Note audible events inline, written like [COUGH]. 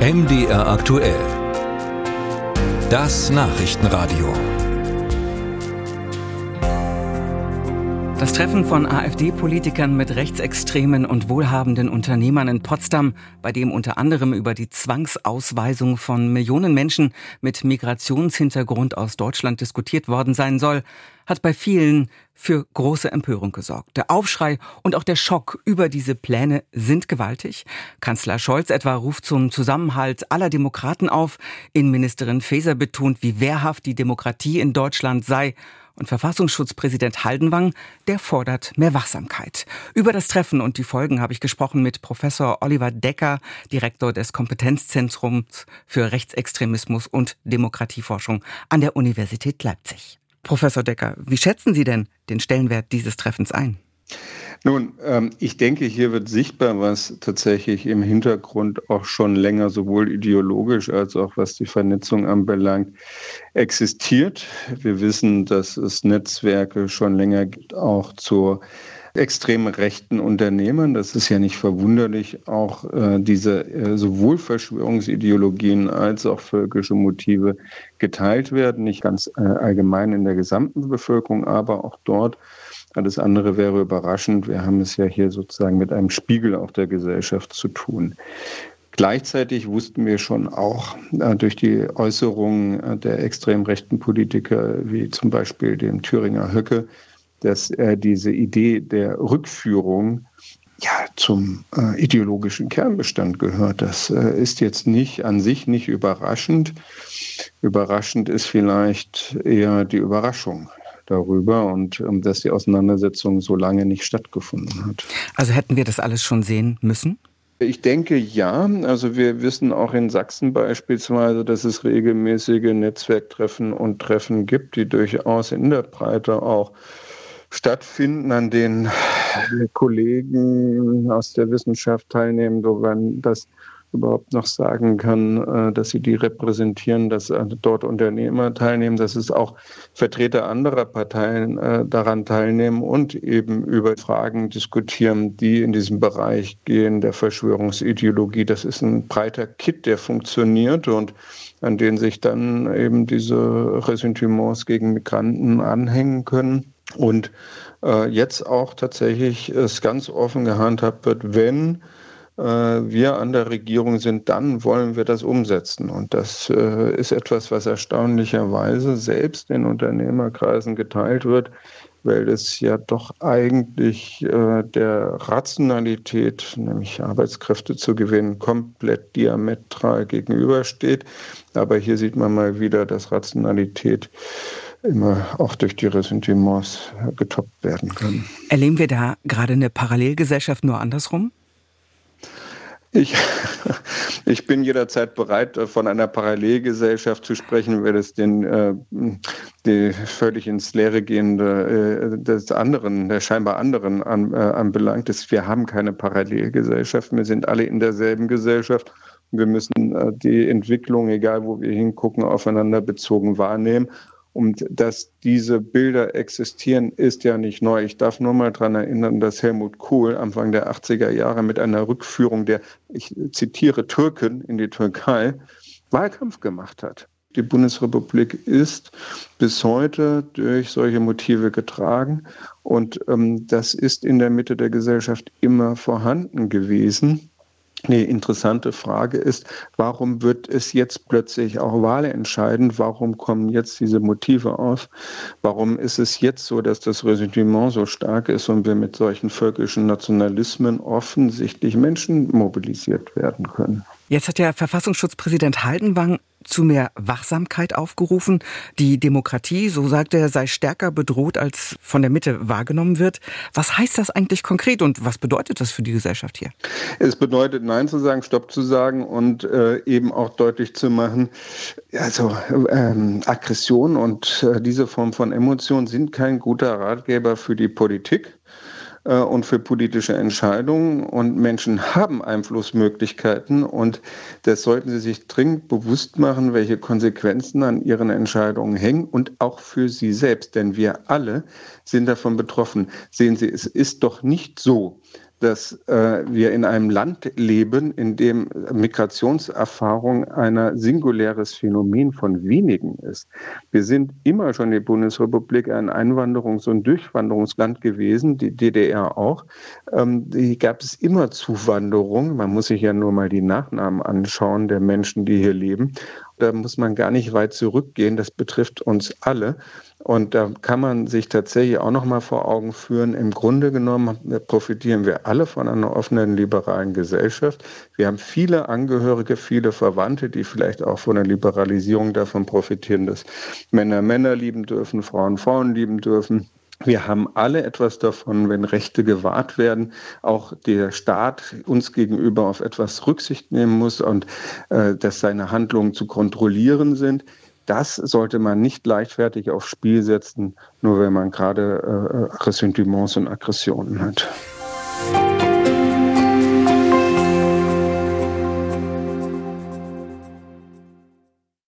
MDR aktuell. Das Nachrichtenradio. Das Treffen von AfD-Politikern mit rechtsextremen und wohlhabenden Unternehmern in Potsdam, bei dem unter anderem über die Zwangsausweisung von Millionen Menschen mit Migrationshintergrund aus Deutschland diskutiert worden sein soll, hat bei vielen für große Empörung gesorgt. Der Aufschrei und auch der Schock über diese Pläne sind gewaltig. Kanzler Scholz etwa ruft zum Zusammenhalt aller Demokraten auf. Innenministerin Faeser betont, wie wehrhaft die Demokratie in Deutschland sei und Verfassungsschutzpräsident Haldenwang, der fordert mehr Wachsamkeit. Über das Treffen und die Folgen habe ich gesprochen mit Professor Oliver Decker, Direktor des Kompetenzzentrums für Rechtsextremismus und Demokratieforschung an der Universität Leipzig. Professor Decker, wie schätzen Sie denn den Stellenwert dieses Treffens ein? Nun, ähm, ich denke, hier wird sichtbar, was tatsächlich im Hintergrund auch schon länger sowohl ideologisch als auch was die Vernetzung anbelangt, existiert. Wir wissen, dass es Netzwerke schon länger gibt, auch zur extrem rechten Unternehmern. Das ist ja nicht verwunderlich. Auch äh, diese äh, sowohl Verschwörungsideologien als auch völkische Motive geteilt werden. Nicht ganz äh, allgemein in der gesamten Bevölkerung, aber auch dort alles andere wäre überraschend. Wir haben es ja hier sozusagen mit einem Spiegel auch der Gesellschaft zu tun. Gleichzeitig wussten wir schon auch äh, durch die Äußerungen äh, der extrem rechten Politiker, wie zum Beispiel dem Thüringer Höcke, dass äh, diese Idee der Rückführung ja, zum äh, ideologischen Kernbestand gehört. Das äh, ist jetzt nicht an sich nicht überraschend. Überraschend ist vielleicht eher die Überraschung darüber und ähm, dass die Auseinandersetzung so lange nicht stattgefunden hat. Also hätten wir das alles schon sehen müssen? Ich denke ja. Also wir wissen auch in Sachsen beispielsweise, dass es regelmäßige Netzwerktreffen und Treffen gibt, die durchaus in der Breite auch stattfinden, an denen Kollegen aus der Wissenschaft teilnehmen, wenn das überhaupt noch sagen kann, äh, dass sie die repräsentieren, dass äh, dort Unternehmer teilnehmen, dass es auch Vertreter anderer Parteien äh, daran teilnehmen und eben über Fragen diskutieren, die in diesem Bereich gehen, der Verschwörungsideologie. Das ist ein breiter Kit, der funktioniert und an den sich dann eben diese Ressentiments gegen Migranten anhängen können. Und jetzt auch tatsächlich es ganz offen gehandhabt wird, wenn äh, wir an der Regierung sind, dann wollen wir das umsetzen. Und das äh, ist etwas, was erstaunlicherweise selbst in Unternehmerkreisen geteilt wird, weil es ja doch eigentlich äh, der Rationalität, nämlich Arbeitskräfte zu gewinnen, komplett diametral gegenübersteht. Aber hier sieht man mal wieder, dass Rationalität immer auch durch die Ressentiments getoppt werden kann. Erleben wir da gerade eine Parallelgesellschaft nur andersrum? Ich, [LAUGHS] ich bin jederzeit bereit, von einer Parallelgesellschaft zu sprechen, wenn es den äh, die völlig ins Leere gehende äh, des anderen, der scheinbar anderen an, äh, anbelangt. Ist, wir haben keine Parallelgesellschaft, wir sind alle in derselben Gesellschaft. Wir müssen die Entwicklung, egal wo wir hingucken, aufeinander bezogen wahrnehmen. Und dass diese Bilder existieren, ist ja nicht neu. Ich darf nur mal daran erinnern, dass Helmut Kohl Anfang der 80er Jahre mit einer Rückführung der, ich zitiere, Türken in die Türkei Wahlkampf gemacht hat. Die Bundesrepublik ist bis heute durch solche Motive getragen und ähm, das ist in der Mitte der Gesellschaft immer vorhanden gewesen. Eine interessante Frage ist, warum wird es jetzt plötzlich auch wahlentscheidend? Warum kommen jetzt diese Motive auf? Warum ist es jetzt so, dass das Ressentiment so stark ist und wir mit solchen völkischen Nationalismen offensichtlich Menschen mobilisiert werden können? Jetzt hat der Verfassungsschutzpräsident Haldenwang zu mehr Wachsamkeit aufgerufen. Die Demokratie, so sagt er, sei stärker bedroht, als von der Mitte wahrgenommen wird. Was heißt das eigentlich konkret und was bedeutet das für die Gesellschaft hier? Es bedeutet Nein zu sagen, Stopp zu sagen und äh, eben auch deutlich zu machen, also ähm, Aggression und äh, diese Form von Emotion sind kein guter Ratgeber für die Politik. Äh, und für politische Entscheidungen. Und Menschen haben Einflussmöglichkeiten und das sollten sie sich dringend bewusst machen, welche Konsequenzen an ihren Entscheidungen hängen und auch für sie selbst. Denn wir alle sind davon betroffen. Sehen Sie, es ist doch nicht so, dass äh, wir in einem Land leben, in dem Migrationserfahrung ein singuläres Phänomen von wenigen ist. Wir sind immer schon die Bundesrepublik ein Einwanderungs- und Durchwanderungsland gewesen, die DDR auch. Ähm, die gab es immer Zuwanderung. Man muss sich ja nur mal die Nachnamen anschauen der Menschen, die hier leben. Da muss man gar nicht weit zurückgehen. Das betrifft uns alle. Und da kann man sich tatsächlich auch noch mal vor Augen führen, im Grunde genommen profitieren wir alle von einer offenen, liberalen Gesellschaft. Wir haben viele Angehörige, viele Verwandte, die vielleicht auch von der Liberalisierung davon profitieren, dass Männer Männer lieben dürfen, Frauen Frauen lieben dürfen. Wir haben alle etwas davon, wenn Rechte gewahrt werden, auch der Staat uns gegenüber auf etwas Rücksicht nehmen muss und äh, dass seine Handlungen zu kontrollieren sind. Das sollte man nicht leichtfertig aufs Spiel setzen, nur wenn man gerade äh, Ressentiments und Aggressionen hat.